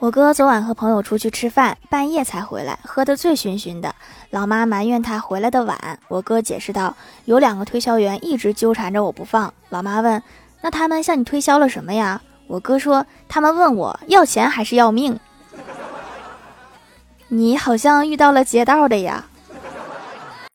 我哥昨晚和朋友出去吃饭，半夜才回来。喝得醉醺醺的老妈埋怨他回来的晚。我哥解释道：有两个推销员一直纠缠着我不放。老妈问：那他们向你推销了什么呀？我哥说：他们问我要钱还是要命。你好像遇到了劫道的呀。